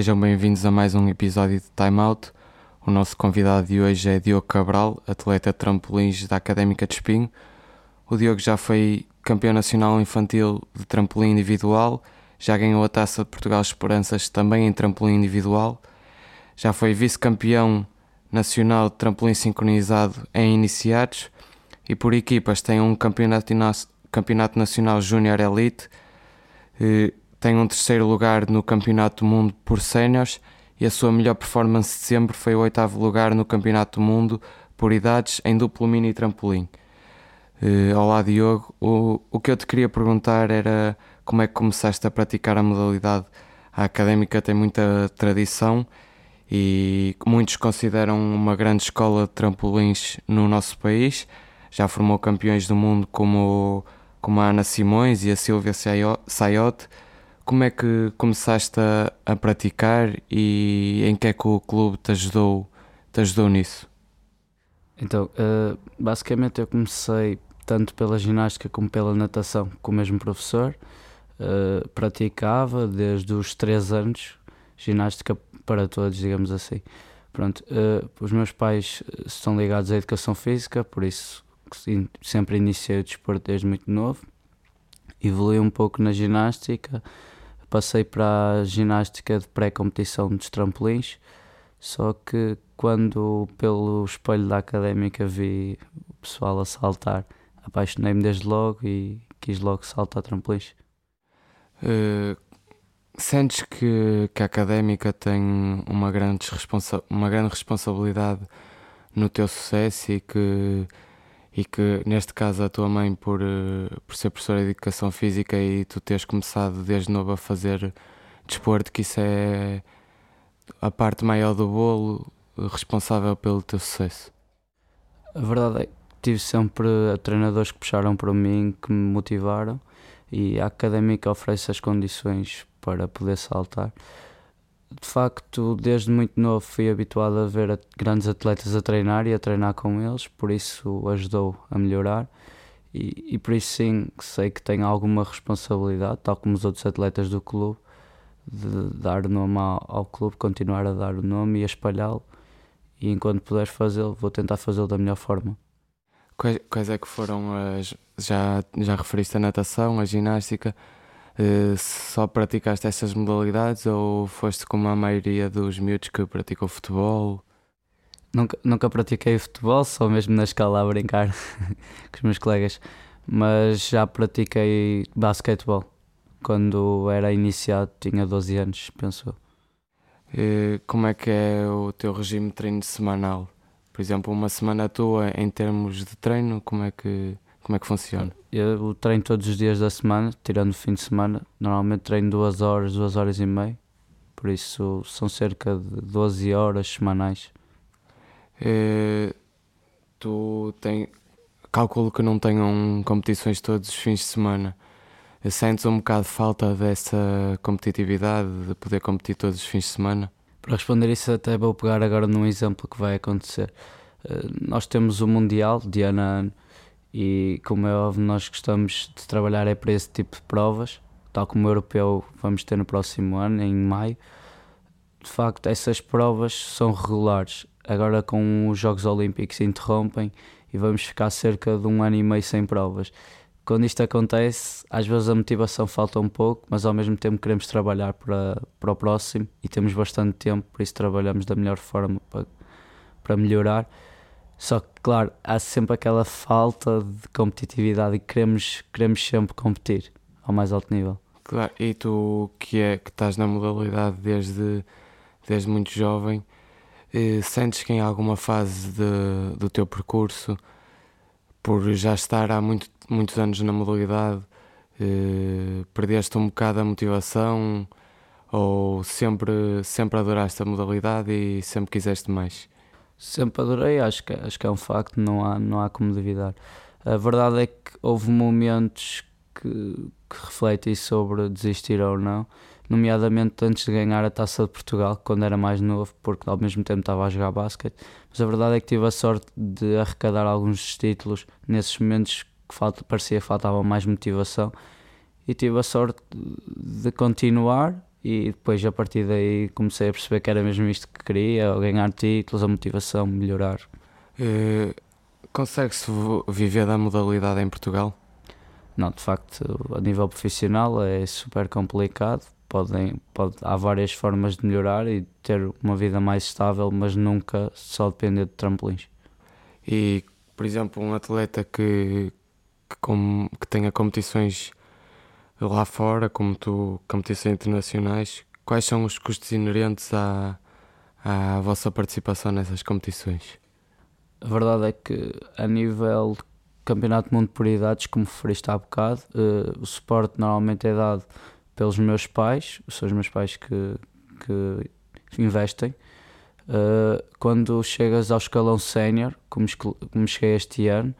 Sejam bem-vindos a mais um episódio de Time Out. O nosso convidado de hoje é Diogo Cabral, atleta de trampolins da Académica de Espinho. O Diogo já foi campeão nacional infantil de trampolim individual, já ganhou a Taça de Portugal Esperanças também em trampolim individual, já foi vice-campeão nacional de trampolim sincronizado em iniciados e por equipas tem um campeonato, campeonato nacional júnior elite, eh, tem um terceiro lugar no campeonato do mundo por séniores e a sua melhor performance de sempre foi o oitavo lugar no campeonato do mundo por idades em duplo mini trampolim. Uh, olá Diogo, o, o que eu te queria perguntar era como é que começaste a praticar a modalidade. A académica tem muita tradição e muitos consideram uma grande escola de trampolins no nosso país. Já formou campeões do mundo como, como a Ana Simões e a Silvia Saiote. Como é que começaste a, a, praticar e em que é que o clube te ajudou, te ajudou nisso? Então, uh, basicamente eu comecei tanto pela ginástica como pela natação com o mesmo professor. Uh, praticava desde os 3 anos ginástica para todos, digamos assim. Pronto, uh, os meus pais estão ligados à educação física, por isso sempre iniciei o desporto desde muito novo. Evolui um pouco na ginástica, passei para a ginástica de pré-competição dos trampolins, só que quando pelo espelho da académica vi o pessoal a saltar, apaixonei-me desde logo e quis logo saltar trampolins. Uh, Sentes que, que a académica tem uma grande, responsa uma grande responsabilidade no teu sucesso e que, e que, neste caso, a tua mãe, por, eh, por ser professora de educação física e tu teres começado desde novo a fazer desporto, que isso é a parte maior do bolo responsável pelo teu sucesso? A verdade é que tive sempre treinadores que puxaram para mim, que me motivaram e a académica oferece as condições para poder saltar. De facto, desde muito novo fui habituado a ver grandes atletas a treinar e a treinar com eles, por isso ajudou a melhorar. E, e por isso sim sei que tenho alguma responsabilidade, tal como os outros atletas do clube, de dar nome ao, ao clube, continuar a dar o nome e a espalhá-lo. E enquanto puder fazê-lo, vou tentar fazê-lo da melhor forma. Quais, quais é que foram as. Já, já referiste a natação, a ginástica? Uh, só praticaste essas modalidades ou foste como a maioria dos miúdos que praticou futebol? Nunca, nunca pratiquei futebol, só mesmo na escola a brincar com os meus colegas, mas já pratiquei basquetebol. Quando era iniciado, tinha 12 anos, pensou. Uh, como é que é o teu regime de treino semanal? Por exemplo, uma semana tua em termos de treino, como é que como é que funciona? Eu treino todos os dias da semana, tirando o fim de semana. Normalmente treino duas horas, duas horas e meia. Por isso são cerca de 12 horas semanais. É, tu tem, calculo que não tenham competições todos os fins de semana. Sentes um bocado de falta dessa competitividade, de poder competir todos os fins de semana? Para responder isso, até vou pegar agora num exemplo que vai acontecer. Eh, nós temos o Mundial de ano a ano e como é óbvio nós gostamos de trabalhar é para esse tipo de provas, tal como o europeu vamos ter no próximo ano, em maio. De facto, essas provas são regulares. Agora com os Jogos Olímpicos interrompem e vamos ficar cerca de um ano e meio sem provas. Quando isto acontece, às vezes a motivação falta um pouco, mas ao mesmo tempo queremos trabalhar para, para o próximo e temos bastante tempo, por isso trabalhamos da melhor forma para, para melhorar. Só que, claro, há sempre aquela falta de competitividade e queremos, queremos sempre competir ao mais alto nível. Claro, e tu que, é, que estás na modalidade desde, desde muito jovem, eh, sentes que em alguma fase de, do teu percurso, por já estar há muito, muitos anos na modalidade, eh, perdeste um bocado a motivação ou sempre, sempre adoraste a modalidade e sempre quiseste mais? Sempre adorei, acho que, acho que é um facto, não há, não há como duvidar. A verdade é que houve momentos que, que refletem sobre desistir ou não, nomeadamente antes de ganhar a Taça de Portugal, quando era mais novo, porque ao mesmo tempo estava a jogar basquete. Mas a verdade é que tive a sorte de arrecadar alguns títulos nesses momentos que falta, parecia que faltava mais motivação e tive a sorte de continuar e depois a partir daí comecei a perceber que era mesmo isto que queria, ganhar títulos, a motivação, melhorar. Uh, Consegue-se viver da modalidade em Portugal? Não, de facto, a nível profissional é super complicado. Podem, pode, há várias formas de melhorar e ter uma vida mais estável, mas nunca só depender de trampolins. E, por exemplo, um atleta que, que, com, que tenha competições lá fora, como tu, competições internacionais, quais são os custos inerentes à, à vossa participação nessas competições? A verdade é que, a nível de Campeonato do Mundo por idades, como referiste há bocado, uh, o suporte normalmente é dado pelos meus pais, são os meus pais que, que investem. Uh, quando chegas ao escalão sénior, como, como cheguei este ano,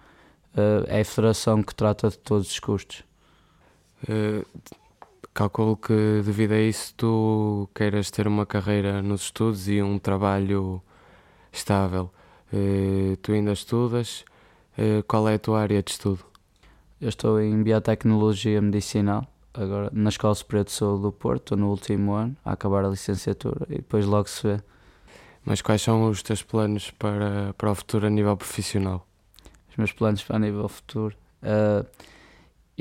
uh, é a federação que trata de todos os custos. Uh, calculo que devido a isso tu queiras ter uma carreira nos estudos e um trabalho estável. Uh, tu ainda estudas? Uh, qual é a tua área de estudo? Eu estou em Biotecnologia Medicinal, agora na Escola Superior de Saúde do Porto, estou no último ano, a acabar a licenciatura e depois logo se vê. Mas quais são os teus planos para, para o futuro a nível profissional? Os meus planos para a nível futuro? Uh,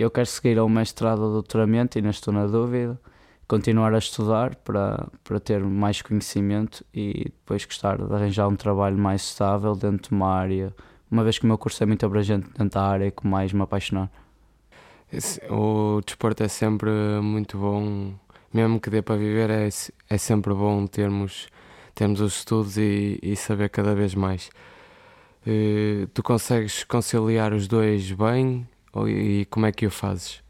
eu quero seguir ao mestrado ou doutoramento e não estou na dúvida. Continuar a estudar para, para ter mais conhecimento e depois gostar de arranjar um trabalho mais estável dentro de uma área, uma vez que o meu curso é muito abrangente dentro da área que mais me apaixonar. O desporto é sempre muito bom, mesmo que dê para viver, é, é sempre bom termos, termos os estudos e, e saber cada vez mais. Uh, tu consegues conciliar os dois bem e como é que o fazes?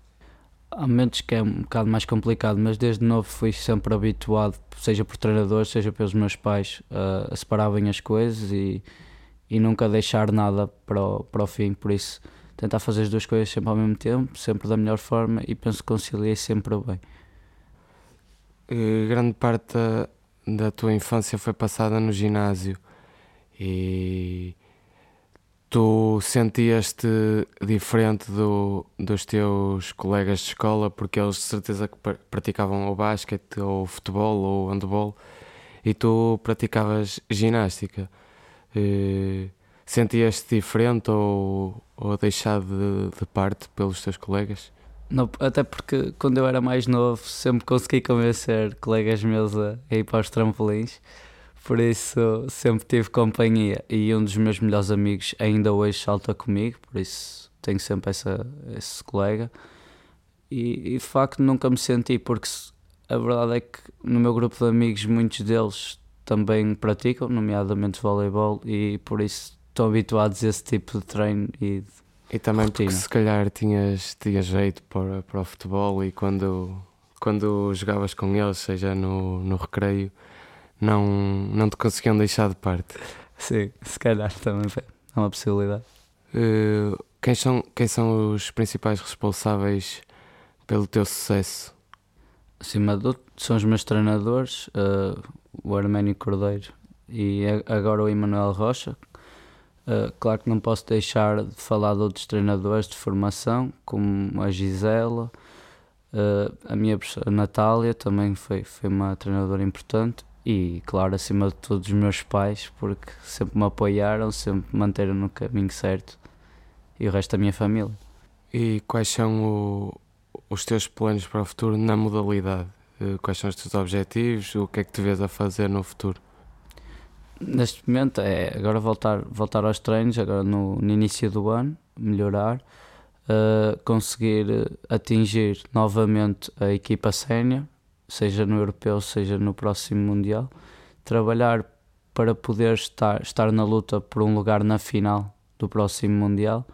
Há momentos que é um bocado mais complicado, mas desde novo fui sempre habituado, seja por treinadores, seja pelos meus pais, a, separar bem as coisas e, e nunca deixar nada para o, para o fim. Por isso, tentar fazer as duas coisas sempre ao mesmo tempo, sempre da melhor forma e penso que conciliei sempre bem. Uh, grande parte da tua infância foi passada no ginásio e tu sentias-te diferente do, dos teus colegas de escola porque eles de certeza que praticavam ou basquete ou futebol ou handball e tu praticavas ginástica sentias-te diferente ou, ou deixado de, de, parte pelos teus colegas? Não, até porque quando eu era mais novo sempre consegui convencer colegas meus a ir para os trampolins por isso sempre tive companhia e um dos meus melhores amigos ainda hoje salta comigo, por isso tenho sempre essa, esse colega. E, e de facto nunca me senti, porque a verdade é que no meu grupo de amigos muitos deles também praticam, nomeadamente voleibol, e por isso estão habituados a esse tipo de treino e de E também rotina. porque se calhar tinhas, tinhas jeito para, para o futebol e quando, quando jogavas com eles, seja no, no recreio, não, não te conseguiam deixar de parte. Sim, se calhar também é uma possibilidade. Uh, quem, são, quem são os principais responsáveis pelo teu sucesso? Acima de tudo, são os meus treinadores, uh, o Arménio Cordeiro e agora o Emanuel Rocha. Uh, claro que não posso deixar de falar de outros treinadores de formação, como a Gisela, uh, a minha a Natália também foi, foi uma treinadora importante e, claro, acima de tudo, os meus pais, porque sempre me apoiaram, sempre me manteram no caminho certo e o resto da minha família. E quais são o, os teus planos para o futuro na modalidade? Eh, quais são os teus objetivos? O que é que te vês a fazer no futuro? Neste momento é agora voltar, voltar aos treinos, agora no, no início do ano, melhorar, uh, conseguir atingir novamente a equipa sénior seja no europeu, seja no próximo mundial, trabalhar para poder estar, estar na luta por um lugar na final do próximo mundial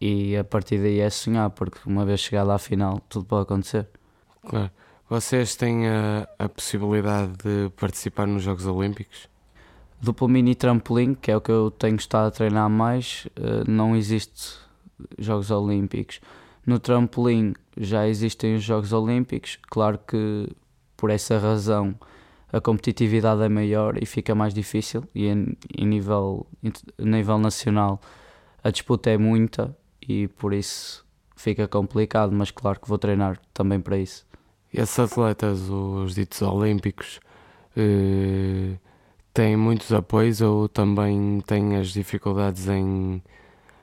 e a partir daí é sonhar, porque uma vez chegado à final tudo pode acontecer. Claro. Vocês têm a, a possibilidade de participar nos Jogos Olímpicos? Duplo mini trampolim, que é o que eu tenho estado a treinar mais, eh, não existe Jogos Olímpicos. No trampolim já existem os Jogos Olímpicos, claro que por essa razão a competitividade é maior e fica mais difícil e em, em nível, em nível nacional a disputa é muita e por isso fica complicado, mas claro que vou treinar também para isso. Esses atletas, os ditos olímpicos, eh, têm muitos apoios ou também têm as dificuldades em,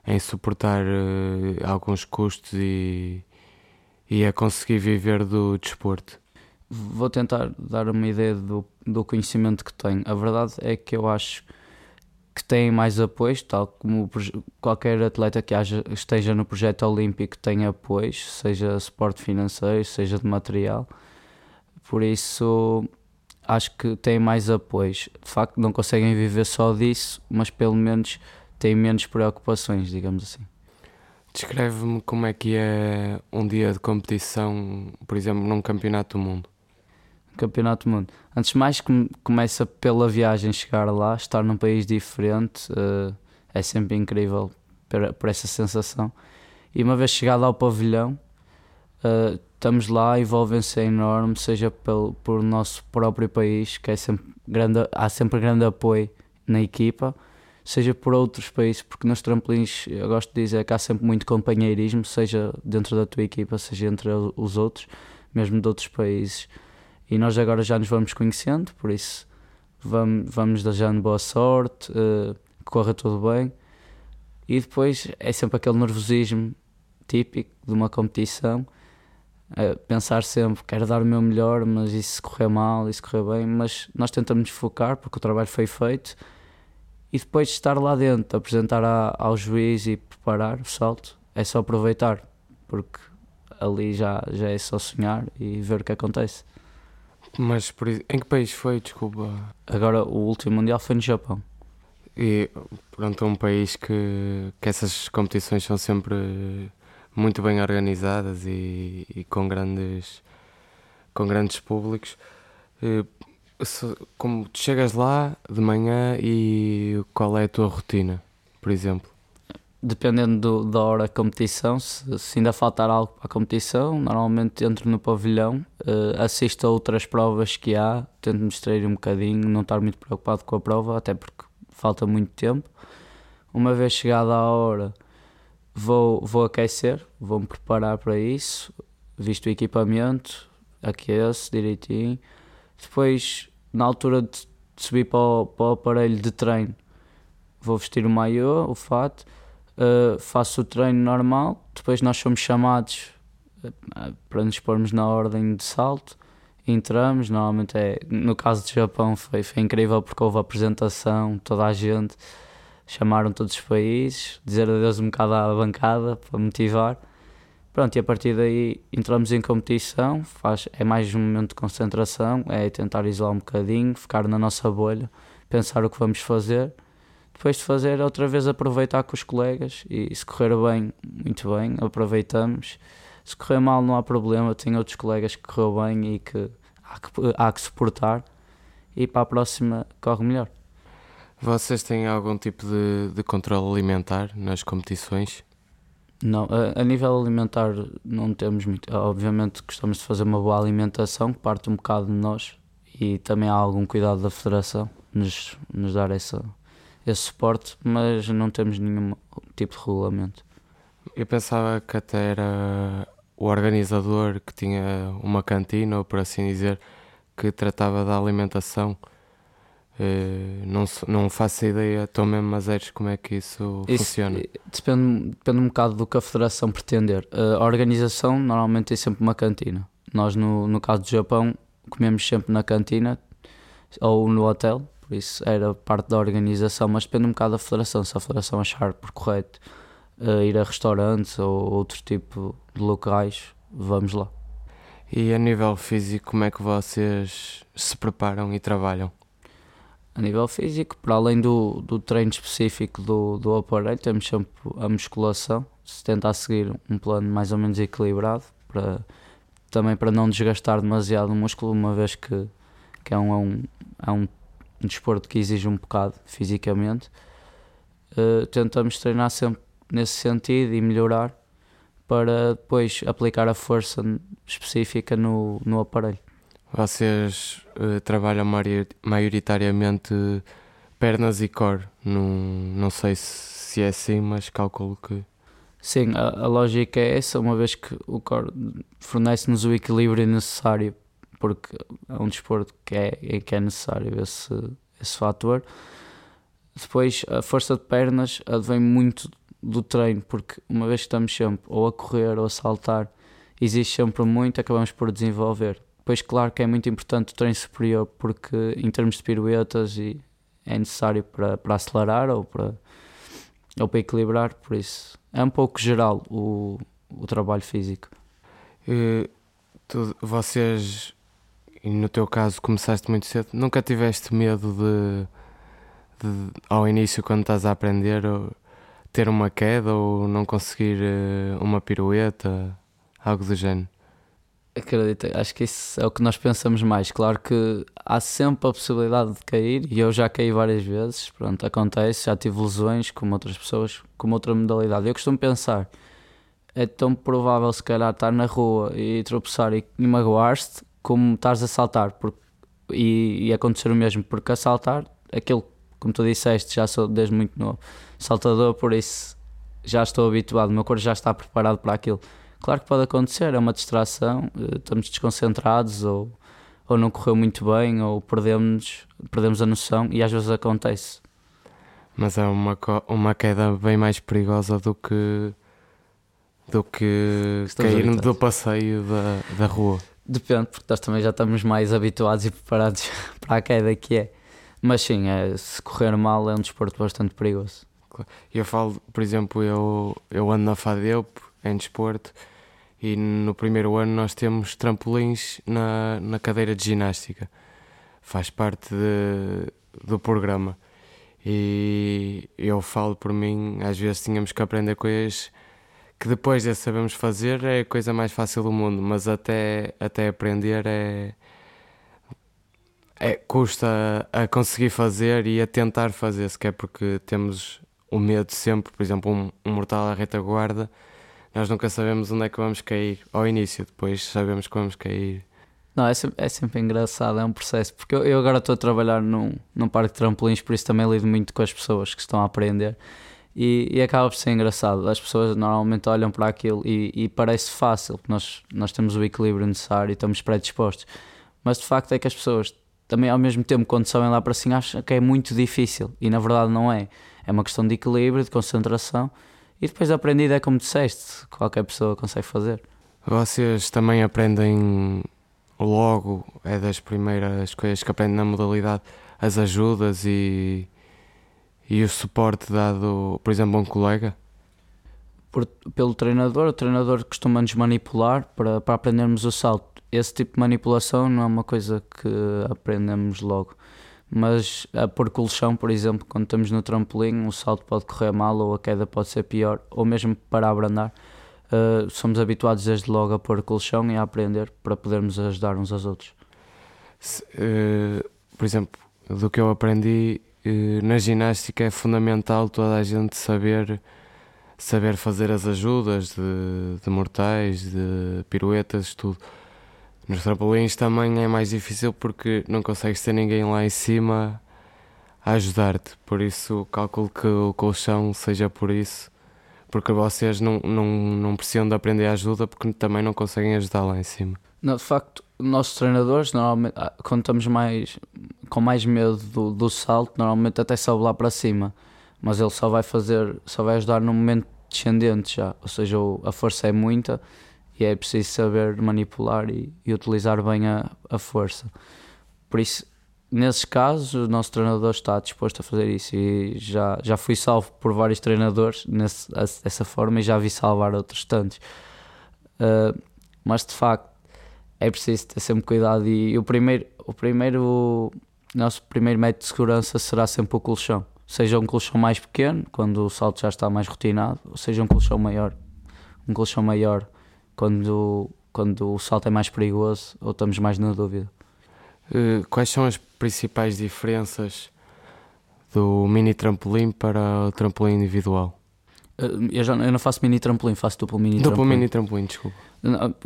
em suportar eh, alguns custos e, e a conseguir viver do desporto? Vou tentar dar uma ideia do, do conhecimento que tenho. A verdade é que eu acho que têm mais apoios, tal como qualquer atleta que haja, esteja no projeto olímpico tem apoios, seja suporte financeiro, seja de material. Por isso, acho que têm mais apoios. De facto, não conseguem viver só disso, mas pelo menos têm menos preocupações, digamos assim. Descreve-me como é que é um dia de competição, por exemplo, num campeonato do mundo. Campeonato do Mundo. Antes de mais, começa pela viagem chegar lá, estar num país diferente, uh, é sempre incrível por, essa sensação. E uma vez chegado ao pavilhão, uh, estamos lá, envolvem-se enorme, seja pelo, por nosso próprio país, que é sempre grande, há sempre grande apoio na equipa, seja por outros países, porque nos trampolins eu gosto de dizer que há sempre muito companheirismo, seja dentro da tua equipa, seja entre os outros, mesmo de outros países. E nós agora já nos vamos conhecendo, por isso vamos, vamos desejando boa sorte, uh, corra tudo bem. E depois é sempre aquele nervosismo típico de uma competição. Pensar sempre, quero dar o meu melhor, mas se correr mal, se correr bem, mas nós tentamos focar porque o trabalho foi feito e depois de estar lá dentro, apresentar a, ao juiz e preparar o salto, é só aproveitar, porque ali já, já é só sonhar e ver o que acontece. Mas por, em que país foi, desculpa? Agora o último mundial foi no Japão. E pronto, é um país que, que essas competições são sempre muito bem organizadas e, e com grandes com grandes públicos. E, como tu chegas lá de manhã e qual é a tua rotina, por exemplo? dependendo do, da hora da competição, se, se, ainda faltar algo para a competição, normalmente entro no pavilhão, uh, assisto a outras provas que há, tento me distrair um bocadinho, não estar muito preocupado com a prova, até porque falta muito tempo. Uma vez chegada a hora, vou, vou aquecer, vou-me preparar para isso, visto o equipamento, aqueço direitinho. Depois, na altura de subir para o, para o aparelho de treino, vou vestir o maiô, o fato uh, faço o treino normal, depois nós somos chamados uh, para nos pormos na ordem de salto, entramos, normalmente é, no caso do Japão foi, foi incrível porque houve apresentação, toda a gente, chamaram todos os países, dizer adeus um bocado à bancada para motivar. Pronto, e a partir daí entramos em competição, faz, é mais um momento de concentração, é tentar isolar um bocadinho, ficar na nossa bolha, pensar o que vamos fazer depois de fazer outra vez aproveitar com os colegas e se correr bem, muito bem, aproveitamos. Se correr mal não há problema, tenho outros colegas que correu bem e que há que, há que suportar e para a próxima corre melhor. Vocês têm algum tipo de, de controle alimentar nas competições? Não, a, a, nível alimentar não temos muito. Obviamente gostamos de fazer uma boa alimentação que parte um bocado de nós e também há algum cuidado da federação nos, nos dar essa, esse suporte, mas não temos nenhum tipo de regulamento. Eu pensava que até era o organizador que tinha uma cantina, ou por assim dizer, que tratava da alimentação. Uh, não, não faço ideia, estou mesmo a zeros como é que isso, isso funciona. Depende, depende um bocado do que a federação pretender. A organização normalmente tem sempre uma cantina. Nós, no, no caso do Japão, comemos sempre na cantina ou no hotel, por isso era parte da organização, mas depende um bocado da federação. Se a federação achar por correto uh, ir a restaurantes ou outro tipo de locais, vamos lá. E a nível físico, como é que vocês se preparam e trabalham? A nível físico, para além do, do treino específico do, do aparelho, temos sempre a musculação, se tentar seguir um plano mais ou menos equilibrado, para, também para não desgastar demasiado o músculo, uma vez que, que é, um, é, um, é um desporto que exige um bocado fisicamente, uh, tentamos treinar sempre nesse sentido e melhorar para depois aplicar a força específica no, no aparelho. Vocês uh, trabalham maioritariamente pernas e core, não, não sei se, se é assim, mas calculo que. Sim, a, a lógica é essa, uma vez que o core fornece-nos o equilíbrio necessário, porque é um desporto que é, que é necessário esse, esse fator. Depois, a força de pernas advém muito do treino, porque uma vez que estamos sempre ou a correr ou a saltar, existe sempre muito, acabamos por desenvolver. Depois, claro que é muito importante o treino superior, porque em termos de piruetas e é necessário para, para acelerar ou para, ou para equilibrar, por isso é um pouco geral o, o trabalho físico. E, tu, vocês, no teu caso, começaste muito cedo, nunca tiveste medo de, de ao início, quando estás a aprender, ter uma queda ou não conseguir eh, uma pirueta, algo do género? Acredito, acho que isso é o que nós pensamos mais. Claro que há sempre a possibilidade de cair e eu já caí várias vezes. Pronto, acontece, já tive lesões como outras pessoas, com outra modalidade. Eu costumo pensar, é tão provável se calhar estar na rua e tropeçar e, e magoar-te como estás a saltar porque, e, e acontecer o mesmo, porque a saltar, aquilo, como tu disseste, já sou desde muito novo saltador, por isso já estou habituado, o meu corpo já está preparado para aquilo. Claro que pode acontecer, é uma distração, eh, estamos desconcentrados ou, ou não correu muito bem ou perdemos, perdemos a noção e às vezes acontece. Mas é uma, uma queda bem mais perigosa do que do que Estamos cair habituados. do passeio da, da rua. Depende, porque nós também já estamos mais habituados e preparados para a queda que é. Mas sim, é, se correr mal é um desporto bastante perigoso. Eu falo, por exemplo, eu, eu ando na FADEUP em desporto e no primeiro ano nós temos trampolins na, na cadeira de ginástica. Faz parte de, do programa. E eu falo por mim, às vezes tínhamos que aprender coisas que depois de sabemos fazer é a coisa mais fácil do mundo, mas até, até aprender é, é custa a conseguir fazer e a tentar fazer, se quer porque temos o medo sempre, por exemplo, um, um mortal à retaguarda, nós nunca sabemos onde é que vamos cair ao início, depois sabemos que vamos cair. Não, é sempre, é sempre engraçado, é um processo, porque eu, eu agora estou a trabalhar num, num parque de trampolins, por isso também lido muito com as pessoas que estão a aprender e, e acaba por ser engraçado. As pessoas normalmente olham para aquilo e, e parece fácil, porque nós, nós temos o equilíbrio necessário e estamos predispostos, mas de facto é que as pessoas também ao mesmo tempo quando sabem lá para cima acham que é muito difícil e na verdade não é é uma questão de equilíbrio, de concentração e depois de aprendido é como disseste, qualquer pessoa consegue fazer. Vocês também aprendem logo, é das primeiras coisas que aprendem na modalidade, as ajudas e, e o suporte dado, por exemplo, a um colega? Por, pelo treinador, o treinador costuma-nos manipular para, para aprendermos o salto. Esse tipo de manipulação não é uma coisa que aprendemos logo mas a pôr colchão, por exemplo, quando estamos no trampolim, o salto pode correr mal ou a queda pode ser pior, ou mesmo para abrandar. Uh, somos habituados desde logo a pôr colchão e a aprender para podermos ajudar uns aos outros. Se, uh, por exemplo, do que eu aprendi uh, na ginástica é fundamental toda a gente saber saber fazer as ajudas de, de mortais, de piruetas, tudo nos trampolins também é mais difícil porque não consegues ter ninguém lá em cima a ajudar-te. Por isso, calculo que o colchão seja por isso. Porque vocês não, não, não precisam de aprender ajuda porque também não conseguem ajudar lá em cima. Não, de facto, nossos treinadores, normalmente, ah, quando estamos mais, com mais medo do, do salto, normalmente até sobe lá para cima. Mas ele só vai fazer, só vai ajudar no momento descendente já. Ou seja, a força é muita e é preciso saber manipular e, e utilizar bem a, a, força. Por isso, nesses casos, o nosso treinador está disposto a fazer isso e já, já fui salvo por vários treinadores nesse, dessa forma e já vi salvar outros tantos. Uh, mas de facto, é preciso ter sempre cuidado e, e o primeiro, o primeiro, nosso primeiro método de segurança será sempre o colchão. Seja um colchão mais pequeno, quando o salto já está mais rotinado, ou seja um colchão maior. Um colchão maior quando, quando o salto é mais perigoso ou estamos mais na dúvida. Uh, quais são as principais diferenças do mini trampolim para o trampolim individual? Uh, eu, já, eu não faço mini trampolim, faço duplo mini duplo trampolim. Duplo mini trampolim, desculpa.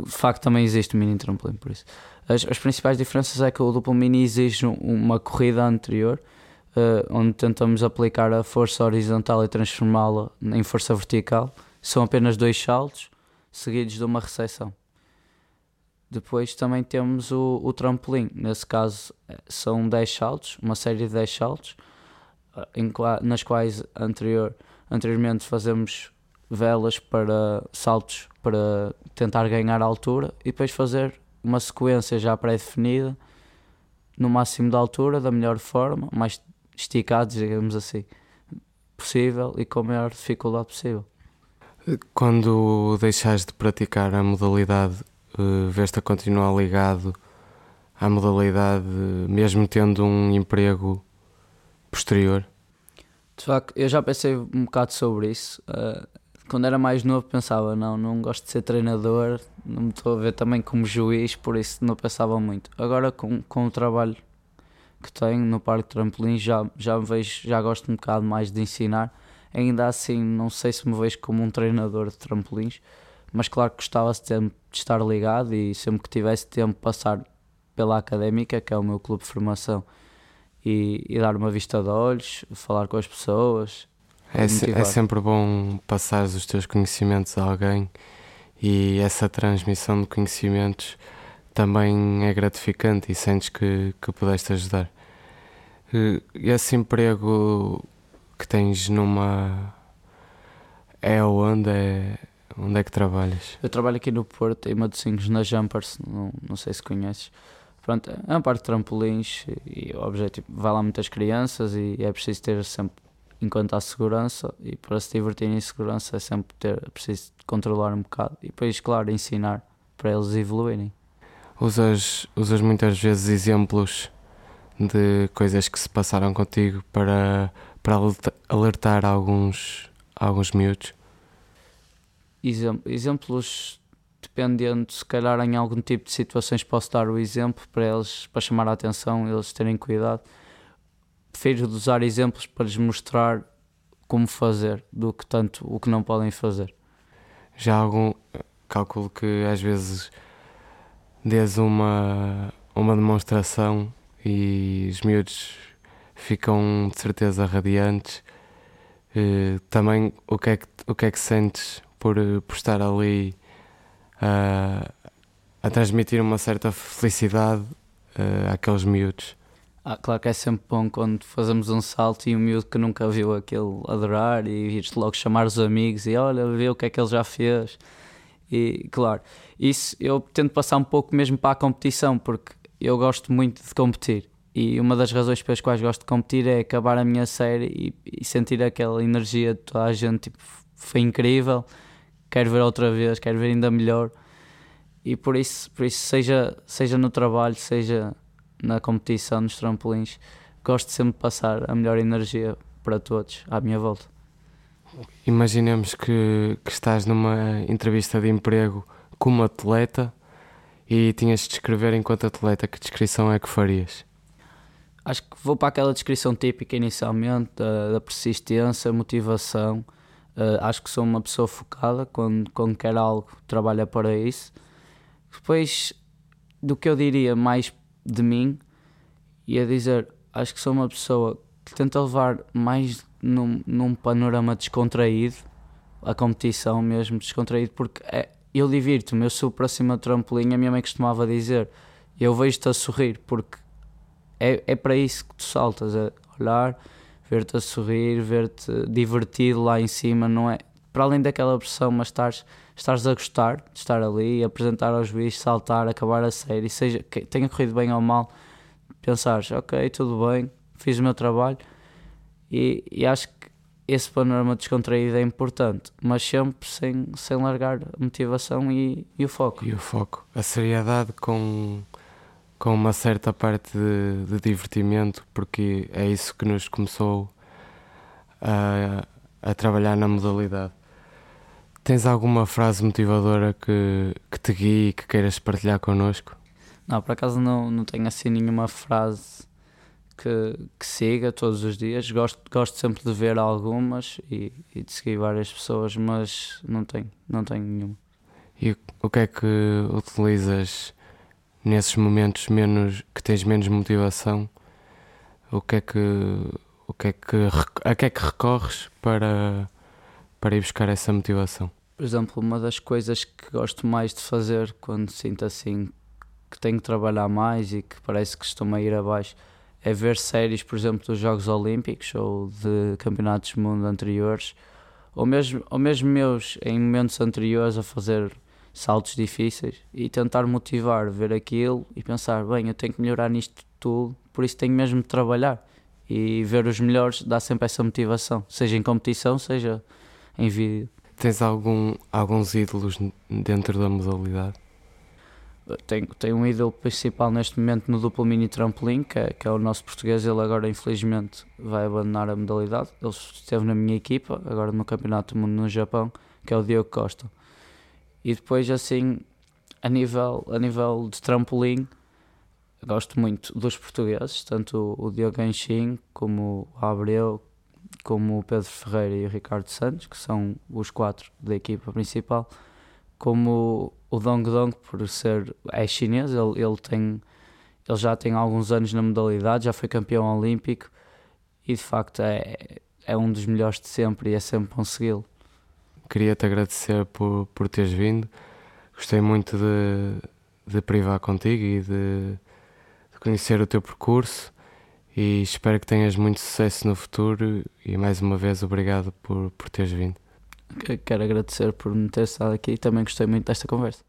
De facto, também existe mini trampolim, por isso. As, as principais diferenças é que o duplo mini exige uma corrida anterior, uh, onde tentamos aplicar a força horizontal e transformá-la em força vertical são apenas dois saltos seguidos de uma recepção. Depois também temos o, o trampolim, nesse caso eh, são 10 saltos, uma série de 10 saltos, eh, em, nas quais anterior, anteriormente fazemos velas para saltos para tentar ganhar altura e depois fazer uma sequência já pré-definida no máximo de altura, da melhor forma, mais esticados, digamos assim, possível e com a maior dificuldade possível. Quando deixas de praticar a modalidade, uh, vês-te a continuar ligado à modalidade, mesmo tendo um emprego posterior? De facto, eu já pensei um bocado sobre isso. Uh, quando era mais novo pensava, não, não gosto de ser treinador, não me estou a ver também como juiz, por isso não pensava muito. Agora com, com o trabalho que tenho no parque trampolim já, já vejo, já gosto um bocado mais de ensinar. Ainda assim não sei se me vejo como um treinador de trampolins, mas claro que gostava sempre de estar ligado e sempre que tivesse tempo passar pela académica, que é o meu clube de formação, e, e dar uma vista de olhos, falar com as pessoas, é, se, é sempre bom passar os teus conhecimentos a alguém e essa transmissão de conhecimentos também é gratificante e sentes que, que pudeste ajudar. Esse emprego que tens numa. É onde é, onde é que trabalhas? Eu trabalho aqui no Porto, em Matosinhos, na Jumpers, não, não sei se conheces. Pronto, é uma parte de trampolins e o objetivo, vai lá muitas crianças e é preciso ter sempre enquanto há segurança e para se divertir em segurança é sempre ter, é preciso controlar um bocado e depois, claro, ensinar para eles evoluírem. Usas, usas muitas vezes exemplos de coisas que se passaram contigo para, para alertar alguns, alguns miúdos? exemplos dependendo, se calhar em algum tipo de situações posso dar o exemplo para eles, para chamar a atenção, eles terem cuidado prefiro usar exemplos para lhes mostrar como fazer do que tanto o que não podem fazer. Já algum cálculo que às vezes dês uma, uma demonstração e os miúdos ficam de certeza radiantes. Uh, também o que, é que, o que é que sentes por, por estar ali uh, a transmitir uma certa felicidade uh, àqueles miúdos? Ah, claro que é sempre bom quando fazemos um salto e um miúdo que nunca viu aquele adorar e vires logo chamar os amigos e olha, vê o que é que ele já fez. E claro, isso eu tento passar um pouco mesmo para a competição, porque eu gosto muito de competir. E uma das razões pelas quais gosto de competir é acabar a minha série e, e sentir aquela energia de toda a gente, tipo, foi incrível, quero ver outra vez, quero ver ainda melhor. E por isso, por isso seja, seja no trabalho, seja na competição nos trampolins, gosto sempre de passar a melhor energia para todos à minha volta. Imaginemos que, que estás numa entrevista de emprego como atleta e tinhas de descrever enquanto atleta, que descrição é que farias? Acho que vou para aquela descrição típica inicialmente da, da persistência, motivação. Uh, acho que sou uma pessoa focada quando, quando quer algo, trabalha para isso. Depois, do que eu diria mais de mim e a dizer: Acho que sou uma pessoa que tenta levar mais num, num panorama descontraído, a competição mesmo descontraído, porque é, eu divirto-me, eu sou cima do trampolim. A minha mãe costumava dizer: Eu vejo-te a sorrir, porque é, é para isso que tu saltas, é olhar, ver-te a sorrir, ver-te divertido lá em cima, não é? Para além daquela pressão, mas estares estares a gostar de estar ali, apresentar aos juízes, saltar, acabar a série, seja que tenha corrido bem ou mal, pensares, ok, tudo bem, fiz o meu trabalho e, e acho que esse panorama descontraído é importante, mas sempre sem, sem largar a motivação e, e o foco. E o foco. A seriedade com, com uma certa parte de, de divertimento, porque é isso que nos começou a, a trabalhar na modalidade. Tens alguma frase motivadora que, que te guie e que queiras partilhar connosco? Não, por acaso não, não tenho assim nenhuma frase que, que siga todos os dias. Gosto, gosto sempre de ver algumas e, e de seguir várias pessoas, mas não tenho, não tenho nenhuma. E o que é que utilizas nesses momentos menos que tens menos motivação? O que é que o que é que a que é que recorres para para ir buscar essa motivação? Por exemplo, uma das coisas que gosto mais de fazer quando sinto assim que tenho que trabalhar mais e que parece que estou a ir abaixo é ver séries, por exemplo, dos Jogos Olímpicos ou de campeonatos do mundo anteriores, ou mesmo, ou mesmo meus em momentos anteriores a fazer saltos difíceis e tentar motivar, ver aquilo e pensar, bem, eu tenho que melhorar nisto tudo, por isso tenho mesmo de trabalhar. E ver os melhores dá sempre essa motivação, seja em competição, seja em vídeo. Tens algum, alguns ídolos dentro da modalidade? Tenho, tenho um ídolo principal neste momento no duplo mini trampolim, que é, que é o nosso português. Ele agora, infelizmente, vai abandonar a modalidade. Ele esteve na minha equipa, agora no Campeonato do Mundo no Japão, que é o Diogo Costa. E depois, assim, a nível, a nível de trampolim, gosto muito dos portugueses, tanto o Diogo Enchim, como o Abreu, como o Pedro Ferreira e o Ricardo Santos, que são os quatro da equipa principal, como o Dong Dong, por ser é chinês, ele, ele, tem, ele já tem alguns anos na modalidade, já foi campeão olímpico e de facto é, é um dos melhores de sempre e é sempre bom segui-lo. Queria-te agradecer por, por teres vindo, gostei muito de, de privar contigo e de, de conhecer o teu percurso e espero que tenhas muito sucesso no futuro e mais uma vez obrigado por, por teres vindo. Quero agradecer por me ter estado aqui e também gostei muito desta conversa.